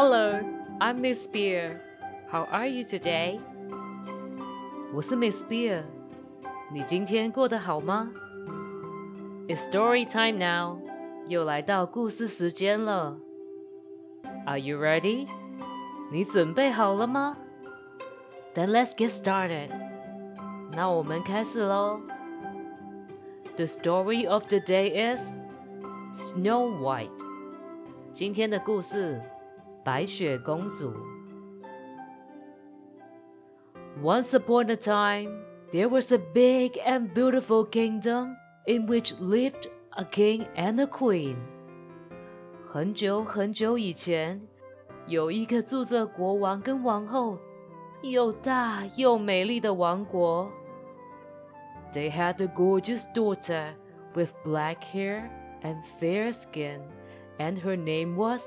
Hello, I'm Miss Beer. How are you today? 我是 Miss Beer。你今天过得好吗？It's story time now. 又来到故事时间了。Are you ready? 你准备好了吗？Then let's get started. 那我们开始喽。The story of the day is Snow White. 今天的故事， 白雪公主。Once upon a time, there was a big and beautiful kingdom in which lived a king and a queen. 很久很久以前，有一个住着国王跟王后，又大又美丽的王国。They had a gorgeous daughter with black hair and fair skin, and her name was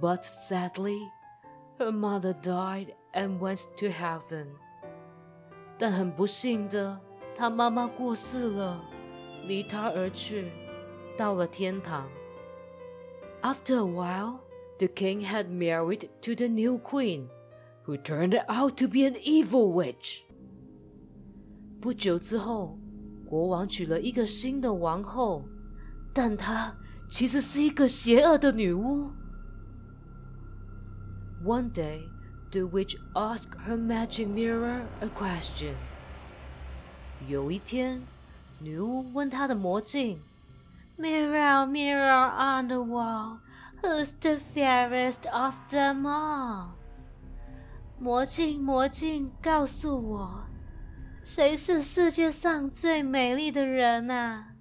But sadly, her mother died and went to heaven. 但很不幸的，她妈妈过世了，离她而去，到了天堂。After a while, the king had married to the new queen, who turned out to be an evil witch. 不久之后，国王娶了一个新的王后，但她其实是一个邪恶的女巫。 One day, the witch asked her magic mirror a question. 有一天，女巫问她的魔镜：“Mirror, mirror on the wall, who's the fairest of them all？” 魔镜，魔镜，告诉我。谁是世界上最美丽的人啊？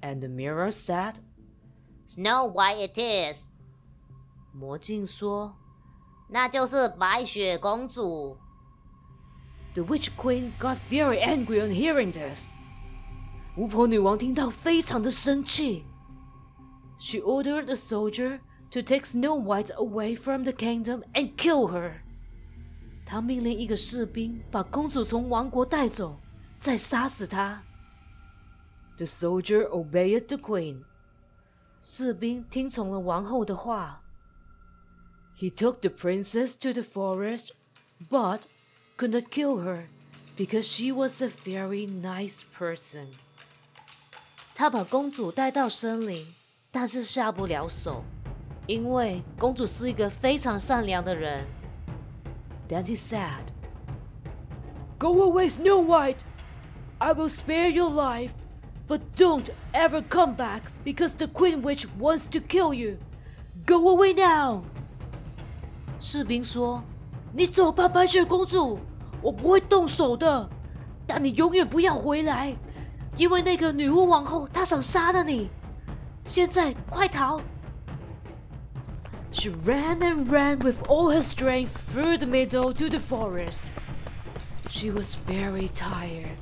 And the mirror said, "Snow White it is." 魔镜说：“那就是白雪公主。” The Witch Queen got very angry on hearing this. 巫婆女王听到非常的生气。She ordered the soldier to take Snow White away from the kingdom and kill her. 她命令一个士兵把公主从王国带走，再杀死她。The soldier obeyed the queen。士兵听从了王后的话。He took the princess to the forest, but could not kill her because she was a very nice person。他把公主带到森林，但是下不了手，因为公主是一个非常善良的人。Then he said, Go away, Snow White! I will spare your life, but don't ever come back because the Queen Witch wants to kill you. Go away now! 士兵说：“你走吧，白雪公主，我不会动手的，但你永远不要回来，因为那个女巫王后她想杀了你。现在快逃！” She ran and ran with all her strength through the meadow to the forest. She was very tired.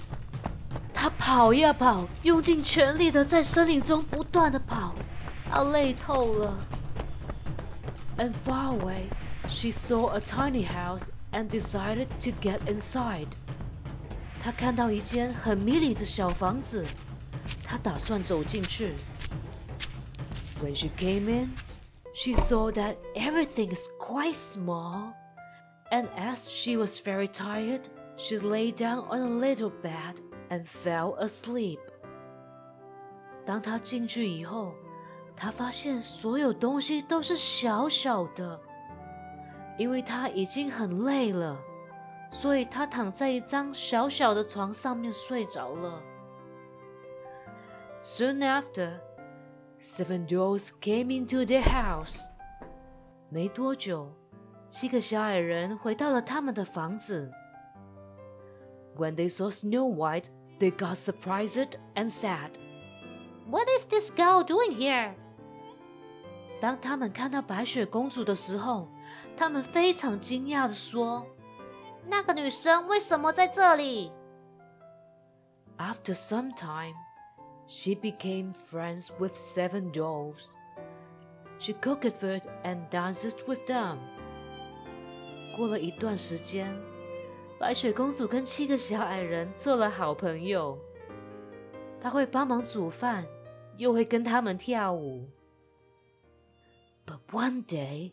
她跑呀跑，用尽全力的在森林中不断的跑，她累透了。And far away, she saw a tiny house and decided to get inside. 她看到一间很迷你的小房子，她打算走进去。When she came in, she saw that everything is quite small, and as she was very tired, she lay down on a little bed and fell asleep. 当她进去以后，她发现所有东西都是小小的， 因为她已经很累了，所以她躺在一张小小的床上面睡着了。Soon after, Seven dolls came into their house。没多久，七个小矮人回到了他们的房子。When they saw Snow White, they got surprised and said, "What is this girl doing here?" 当他们看到白雪公主的时候， 他们非常惊讶的说：“那个女生为什么在这里？” After some time, she became friends with seven dwarfs. She cooked food and danced with them. 过了一段时间，白雪公主跟七个小矮人做了好朋友。她会帮忙煮饭，又会跟他们跳舞。But one day,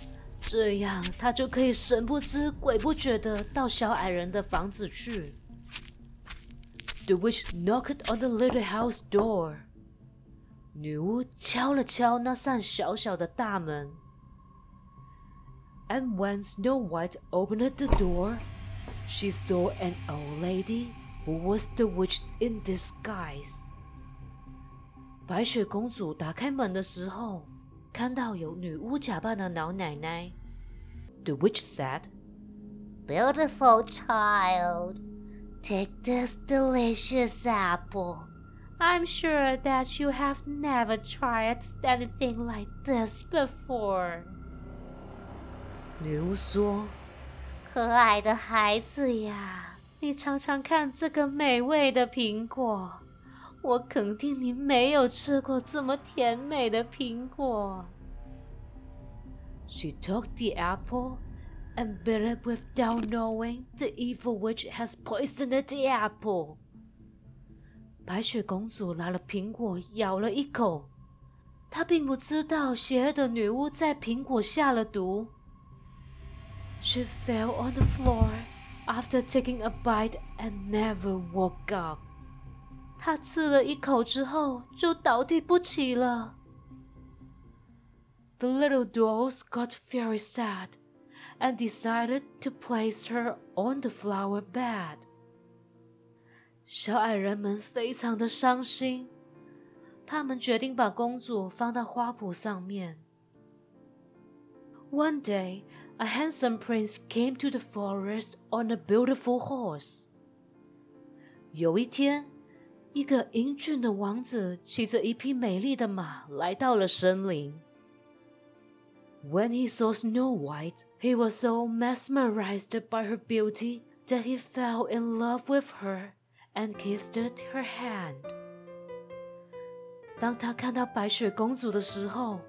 这样她就可以神不知鬼不觉的到小矮人的房子去。The witch knocked on the little house door. 女巫敲了敲那扇小小的大门。And when Snow White opened the door, she saw an old lady who was the witch in disguise. 白雪公主打开门的时候，看到有女巫假扮的老奶奶。The witch said, Beautiful child, take this delicious apple. I'm sure that you have never tried anything like this before. 女巫说：“可爱的孩子呀，你尝尝看这个美味的苹果。 我肯定你没有吃过这么甜美的苹果。” She took the apple and bit it without knowing the evil witch has poisoned the apple. 白雪公主拿了苹果，咬了一口。她并不知道邪恶的女巫在苹果下了毒。She fell on the floor after taking a bite and never woke up. 她吃了一口之后就倒地不起了。The little dwarfs got very sad and decided to place her on the flower bed. 小矮人们非常的伤心，他们决定把公主放到花圃上面。One day, a handsome prince came to the forest on a beautiful horse. 有一天， 一个英俊的王子骑着一匹美丽的马来到了森林。When he saw Snow White, he was so mesmerized by her beauty that he fell in love with her and kissed her hand. 当他看到白雪公主的时候，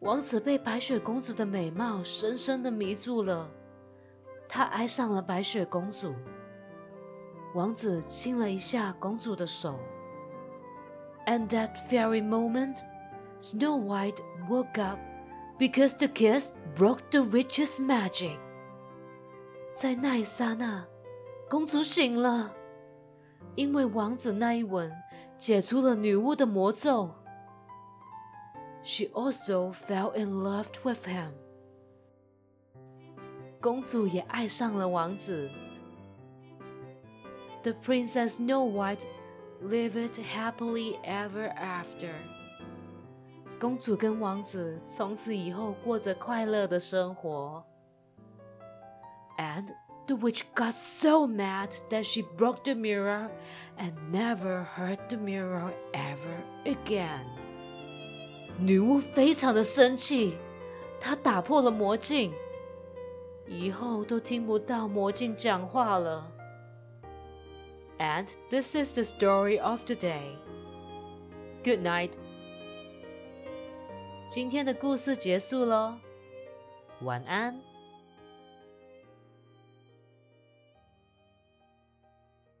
王子被白雪公主的美貌深深的迷住了，他爱上了白雪公主。 王子亲了一下公主的手。And that very moment, Snow White woke up because the kiss broke the witch's magic. 在那一刹那，公主醒了。因为王子那一吻解除了女巫的魔咒。She also fell in love with him。公主也爱上了王子。 The princess Snow White lived happily ever after。公主跟王子从此以后过着快乐的生活。And The witch got so mad that she broke the mirror and never heard the mirror ever again. 女巫非常的生气，她打破了魔镜，以后都听不到魔镜讲话了。 And this is the story of the day. Good night. 今天的故事结束喽，晚安。